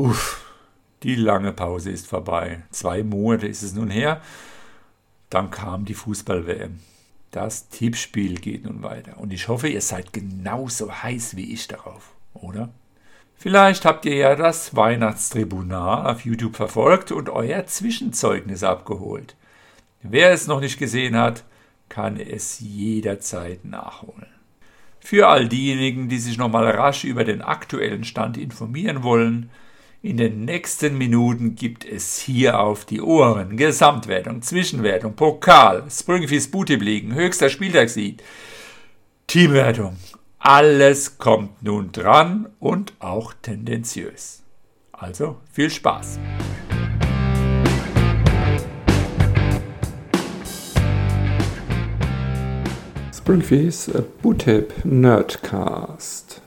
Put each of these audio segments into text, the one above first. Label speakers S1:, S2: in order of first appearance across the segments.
S1: Uff, die lange Pause ist vorbei. Zwei Monate ist es nun her. Dann kam die Fußball-WM. Das Tippspiel geht nun weiter. Und ich hoffe, ihr seid genauso heiß wie ich darauf, oder? Vielleicht habt ihr ja das Weihnachtstribunal auf YouTube verfolgt und euer Zwischenzeugnis abgeholt. Wer es noch nicht gesehen hat, kann es jederzeit nachholen. Für all diejenigen, die sich nochmal rasch über den aktuellen Stand informieren wollen, in den nächsten Minuten gibt es hier auf die Ohren Gesamtwertung, Zwischenwertung, Pokal, Springfield Bootip liegen, höchster Spieltagssieg, Teamwertung. Alles kommt nun dran und auch tendenziös. Also viel Spaß!
S2: Springfields Bootip Nerdcast.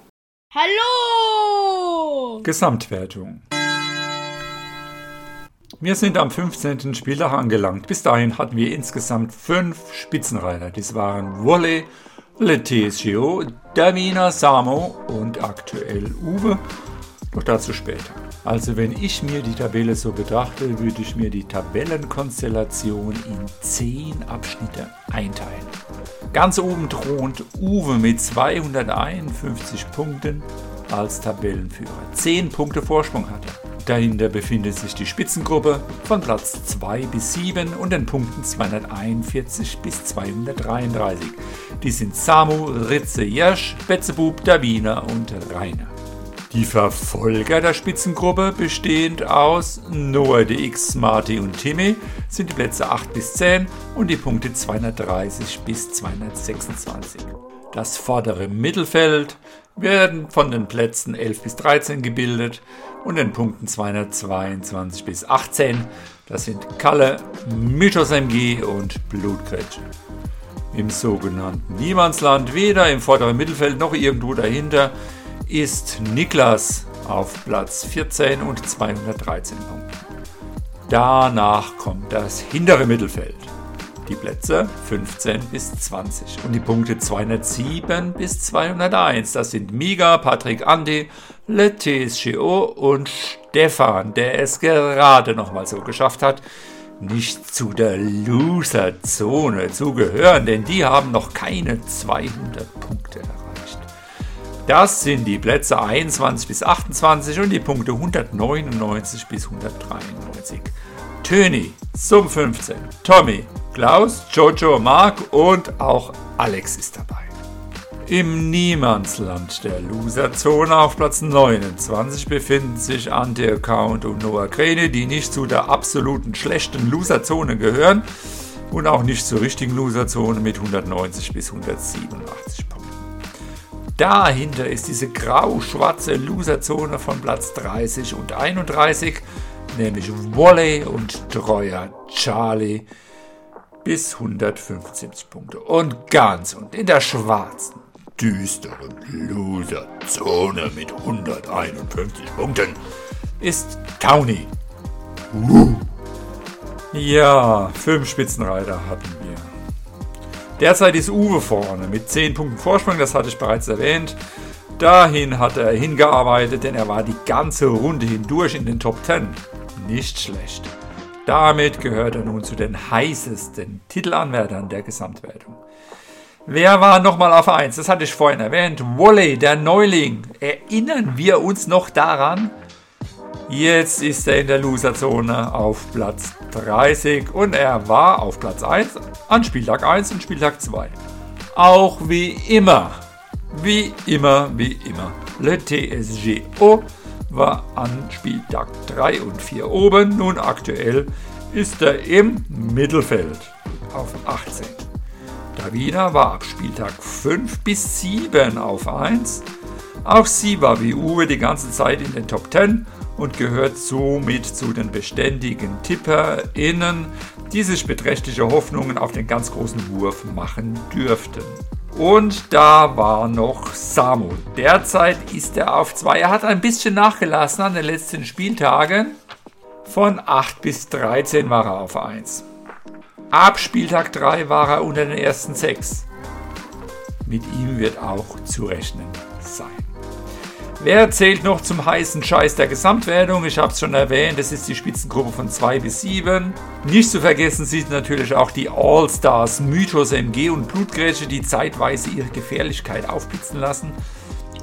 S3: Hallo!
S1: Gesamtwertung. Wir sind am 15. Spieltag angelangt. Bis dahin hatten wir insgesamt fünf Spitzenreiter. Das waren Wolle, Letesio, Davina, Samo und aktuell Uwe. Doch dazu später. Also wenn ich mir die Tabelle so betrachte, würde ich mir die Tabellenkonstellation in zehn Abschnitte einteilen. Ganz oben thront Uwe mit 251 Punkten als Tabellenführer. 10 Punkte Vorsprung hat er. Dahinter befindet sich die Spitzengruppe von Platz 2 bis 7 und den Punkten 241 bis 233. Die sind Samu, Ritze, Jasch, Betzebub, Davina und Rainer. Die Verfolger der Spitzengruppe, bestehend aus Noah DX, Marty und Timmy, sind die Plätze 8 bis 10 und die Punkte 230 bis 226. Das vordere Mittelfeld werden von den Plätzen 11 bis 13 gebildet und den Punkten 222 bis 18. Das sind Kalle, Mythos MG und Blutgrätsche. Im sogenannten Niemandsland, weder im vorderen Mittelfeld noch irgendwo dahinter, ist Niklas auf Platz 14 und 213 Punkten. Danach kommt das hintere Mittelfeld. Die Plätze 15 bis 20 und die Punkte 207 bis 201. Das sind Miga, Patrick Andi, Letescio und Stefan, der es gerade noch mal so geschafft hat, nicht zu der Loser-Zone zu gehören, denn die haben noch keine 200 Punkte erreicht. Das sind die Plätze 21 bis 28 und die Punkte 199 bis 193. Töni, Sum 15, Tommy, Klaus, Jojo, Mark und auch Alex ist dabei. Im Niemandsland der Loserzone auf Platz 29 befinden sich Anti-Account und Noah Kräne, die nicht zu der absoluten schlechten Loserzone gehören und auch nicht zur richtigen Loserzone mit 190 bis 187 Punkten. Dahinter ist diese grau-schwarze Loserzone von Platz 30 und 31, nämlich Wally und treuer Charlie bis 175 Punkte. Und ganz und in der schwarzen, düsteren Loserzone mit 151 Punkten ist Towny. Uh. Ja, fünf Spitzenreiter hatten wir. Derzeit ist Uwe vorne mit 10 Punkten Vorsprung, das hatte ich bereits erwähnt. Dahin hat er hingearbeitet, denn er war die ganze Runde hindurch in den Top 10. Nicht schlecht. Damit gehört er nun zu den heißesten Titelanwärtern der Gesamtwertung. Wer war nochmal auf 1? Das hatte ich vorhin erwähnt. Wally, der Neuling. Erinnern wir uns noch daran? Jetzt ist er in der Loserzone auf Platz 30 und er war auf Platz 1 an Spieltag 1 und Spieltag 2. Auch wie immer, wie immer, wie immer. Le TSGO war an Spieltag 3 und 4 oben. Nun aktuell ist er im Mittelfeld auf 18. Davina war ab Spieltag 5 bis 7 auf 1. Auch sie war wie Uwe die ganze Zeit in den Top 10 und gehört somit zu den beständigen TipperInnen, die sich beträchtliche Hoffnungen auf den ganz großen Wurf machen dürften. Und da war noch Samu. Derzeit ist er auf 2. Er hat ein bisschen nachgelassen an den letzten Spieltagen. Von 8 bis 13 war er auf 1. Ab Spieltag 3 war er unter den ersten 6. Mit ihm wird auch zu rechnen sein. Wer zählt noch zum heißen Scheiß der Gesamtwertung? Ich habe es schon erwähnt, das ist die Spitzengruppe von 2 bis 7. Nicht zu vergessen sind natürlich auch die All-Stars Mythos MG und Blutgrätsche, die zeitweise ihre Gefährlichkeit aufblitzen lassen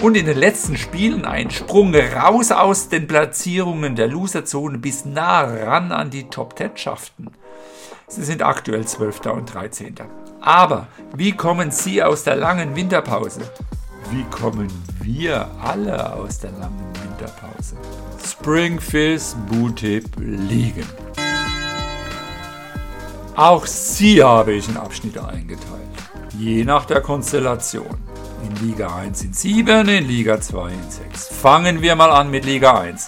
S1: und in den letzten Spielen einen Sprung raus aus den Platzierungen der Loserzone bis nah ran an die Top 10 schafften. Sie sind aktuell 12. und 13. Aber wie kommen Sie aus der langen Winterpause? Wie kommen wir alle aus der langen Winterpause? Springfish Bootip liegen. Auch sie habe ich in Abschnitte eingeteilt, je nach der Konstellation. In Liga 1 in 7, in Liga 2 in 6. Fangen wir mal an mit Liga 1.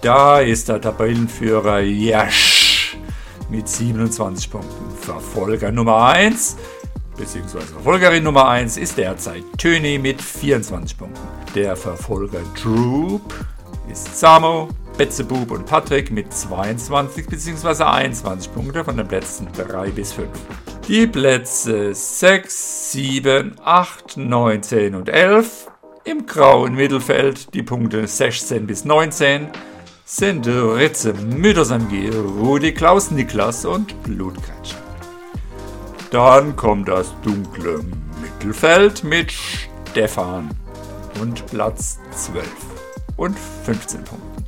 S1: Da ist der Tabellenführer Jasch mit 27 Punkten. Verfolger Nummer 1 beziehungsweise Verfolgerin Nummer 1 ist derzeit Töni mit 24 Punkten. Der Verfolger Droop ist Samo, Betzebub und Patrick mit 22 bzw. 21 Punkten von den Plätzen 3 bis 5. Die Plätze 6, 7, 8, 9, 10 und 11 im grauen Mittelfeld, die Punkte 16 bis 19, sind Ritze, Müttersamg, Rudi, Klaus, Niklas und Blutkretsch. Dann kommt das dunkle Mittelfeld mit Stefan und Platz 12 und 15 Punkten.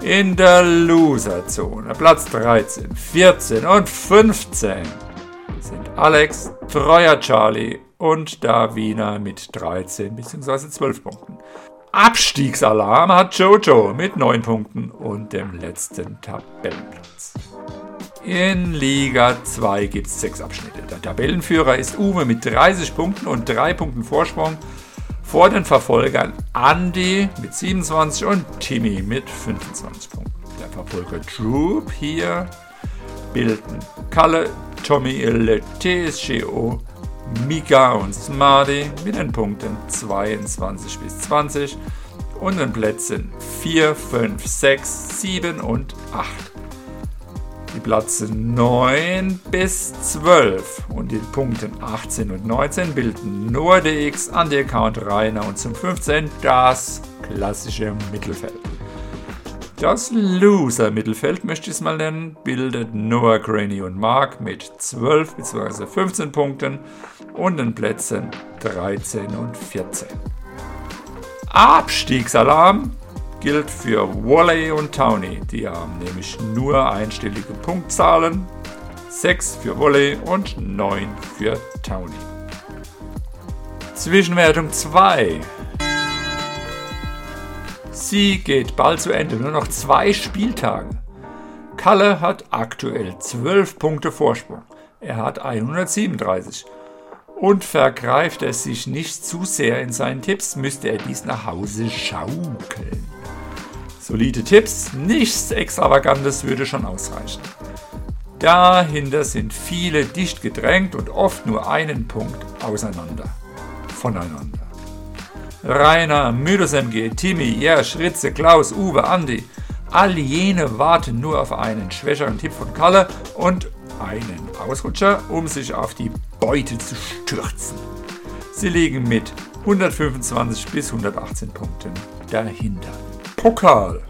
S1: In der Loserzone Platz 13, 14 und 15 sind Alex, Treuer Charlie und Davina mit 13 bzw. 12 Punkten. Abstiegsalarm hat Jojo mit 9 Punkten und dem letzten Tabellenplatz. In Liga 2 gibt es sechs Abschnitte. Der Tabellenführer ist Uwe mit 30 Punkten und 3 Punkten Vorsprung vor den Verfolgern Andy mit 27 und Timmy mit 25 Punkten. Der Verfolger Droop hier bilden Kalle, Tommy, Le TSGO, Mika und Smarty mit den Punkten 22 bis 20 und den Plätzen 4, 5, 6, 7 und 8. Die Plätze 9 bis 12 und die Punkte 18 und 19 bilden nur DX, Anti-Account Rainer und zum 15 das klassische Mittelfeld. Das Loser-Mittelfeld, möchte ich es mal nennen, bildet Noah, Granny und Mark mit 12 bzw. 15 Punkten und den Plätzen 13 und 14. Abstiegsalarm gilt für Wally und Towny. Die haben nämlich nur einstellige Punktzahlen. 6 für Wally und 9 für Towny. Zwischenwertung 2. Sie geht bald zu Ende, nur noch zwei Spieltage. Kalle hat aktuell 12 Punkte Vorsprung. Er hat 137. Und vergreift er sich nicht zu sehr in seinen Tipps, müsste er dies nach Hause schaukeln. Solide Tipps, nichts Extravagantes würde schon ausreichen. Dahinter sind viele dicht gedrängt und oft nur einen Punkt auseinander. Voneinander. Rainer, Mythos MG, Timmy, Jersch, Ritze, Klaus, Uwe, Andi. All jene warten nur auf einen schwächeren Tipp von Kalle und einen Ausrutscher, um sich auf die Beute zu stürzen. Sie liegen mit 125 bis 118 Punkten dahinter. Pokal.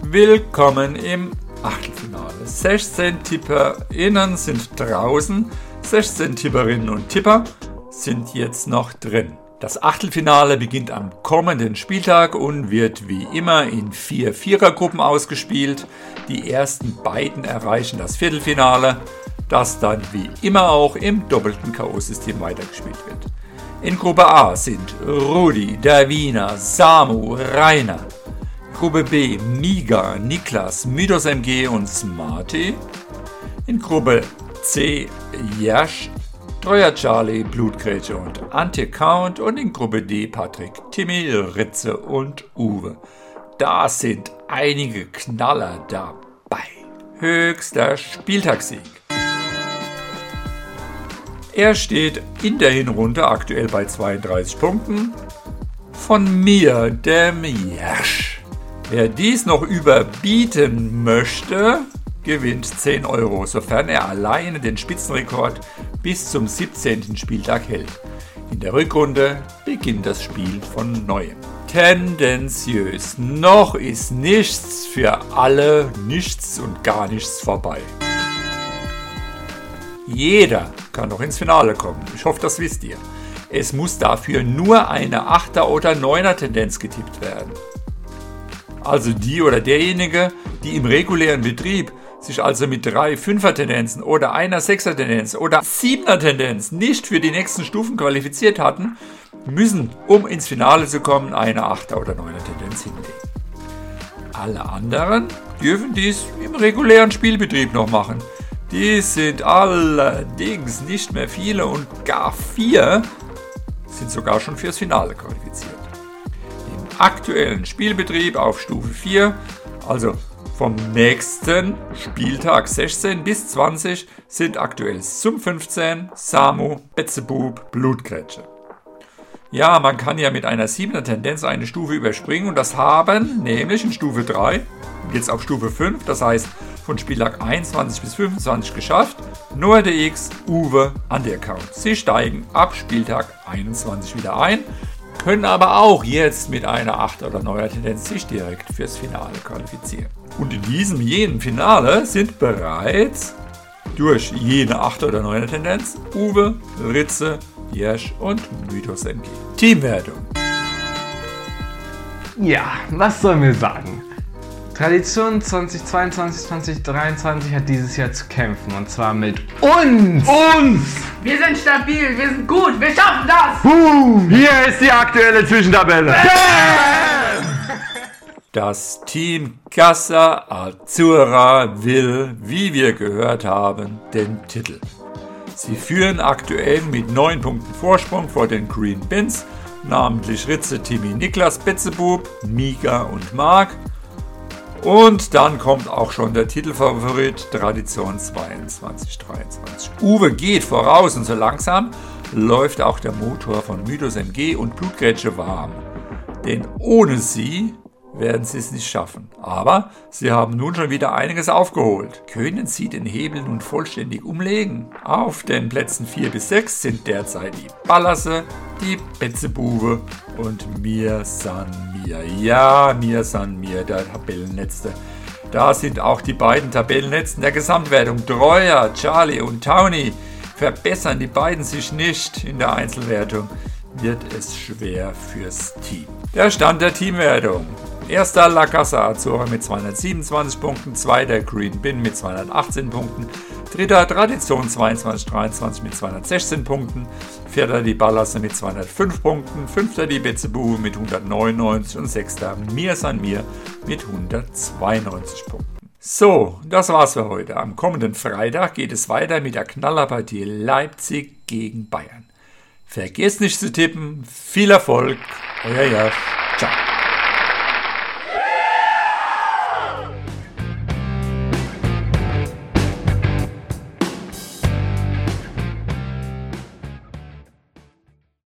S1: Willkommen im Achtelfinale. 16 TipperInnen sind draußen, 16 Tipperinnen und Tipper sind jetzt noch drin. Das Achtelfinale beginnt am kommenden Spieltag und wird wie immer in vier Vierergruppen ausgespielt. Die ersten beiden erreichen das Viertelfinale, das dann wie immer auch im doppelten K.O.-System weitergespielt wird. In Gruppe A sind Rudi, Davina, Samu, Rainer. Gruppe B Miga, Niklas, Mythos MG und Smarty. In Gruppe C Jasch, Treuer Charlie, Blutgrätsche und Anti-Count. Und in Gruppe D Patrick, Timmy, Ritze und Uwe. Da sind einige Knaller dabei. Höchster Spieltagssieg. Er steht in der Hinrunde aktuell bei 32 Punkten. Von mir, dem Jersch. Wer dies noch überbieten möchte, gewinnt 10 Euro, sofern er alleine den Spitzenrekord bis zum 17. Spieltag hält. In der Rückrunde beginnt das Spiel von neuem. Tendenziös, noch ist nichts für alle, nichts und gar nichts vorbei. Jeder kann noch ins Finale kommen. Ich hoffe, das wisst ihr. Es muss dafür nur eine 8er oder 9er Tendenz getippt werden. Also die oder derjenige, die im regulären Betrieb sich also mit drei 5er Tendenzen oder einer 6er Tendenz oder 7er Tendenz nicht für die nächsten Stufen qualifiziert hatten, müssen, um ins Finale zu kommen, eine 8er oder 9er Tendenz hinlegen. Alle anderen dürfen dies im regulären Spielbetrieb noch machen. Die sind allerdings nicht mehr viele und gar vier sind sogar schon fürs Finale qualifiziert. Im aktuellen Spielbetrieb auf Stufe 4, also vom nächsten Spieltag 16 bis 20, sind aktuell Sum 15, Samu, Betzebub, Blutgrätsche. Ja, man kann ja mit einer 7er Tendenz eine Stufe überspringen und das haben nämlich in Stufe 3, jetzt auf Stufe 5, das heißt von Spieltag 21 bis 25 geschafft, nur der X, Uwe an der Account. Sie steigen ab Spieltag 21 wieder ein, können aber auch jetzt mit einer 8 oder 9er Tendenz sich direkt fürs Finale qualifizieren. Und in diesem jenen Finale sind bereits durch jene 8 oder 9er Tendenz Uwe, Ritze, Jesch und Mythos MG. Teamwertung.
S3: Ja, was sollen wir sagen? Tradition 2022, 2023 hat dieses Jahr zu kämpfen und zwar mit uns.
S4: Uns! Wir sind stabil, wir sind gut, wir schaffen das!
S3: Boom! Hier ist die aktuelle Zwischentabelle.
S1: Das Team Casa Azzurra will, wie wir gehört haben, den Titel. Sie führen aktuell mit 9 Punkten Vorsprung vor den Green Bins, namentlich Ritze, Timmy, Niklas, Betzebub, Mika und Mark und dann kommt auch schon der Titelfavorit Tradition 22, 23. Uwe geht voraus und so langsam läuft auch der Motor von Mythos MG und Blutgrätsche warm. Denn ohne sie werden sie es nicht schaffen. Aber sie haben nun schon wieder einiges aufgeholt. Können sie den Hebel nun vollständig umlegen? Auf den Plätzen 4 bis 6 sind derzeit die Ballasse, die Betzebube und Mir San Mir. Ja, Mir San Mir, der Tabellenletzte. Da sind auch die beiden Tabellenletzten der Gesamtwertung. Treuer, Charlie und Towny. Verbessern die beiden sich nicht in der Einzelwertung, wird es schwer fürs Team. Der Stand der Teamwertung. Erster La Casa Azora mit 227 Punkten, zweiter Green Bin mit 218 Punkten, dritter Tradition 22-23 mit 216 Punkten, vierter die Ballasse mit 205 Punkten, fünfter die Betzebu mit 199 und sechster Mir San Mir mit 192 Punkten. So, das war's für heute. Am kommenden Freitag geht es weiter mit der Knallerpartie Leipzig gegen Bayern. Vergesst nicht zu tippen. Viel Erfolg, euer Jasch.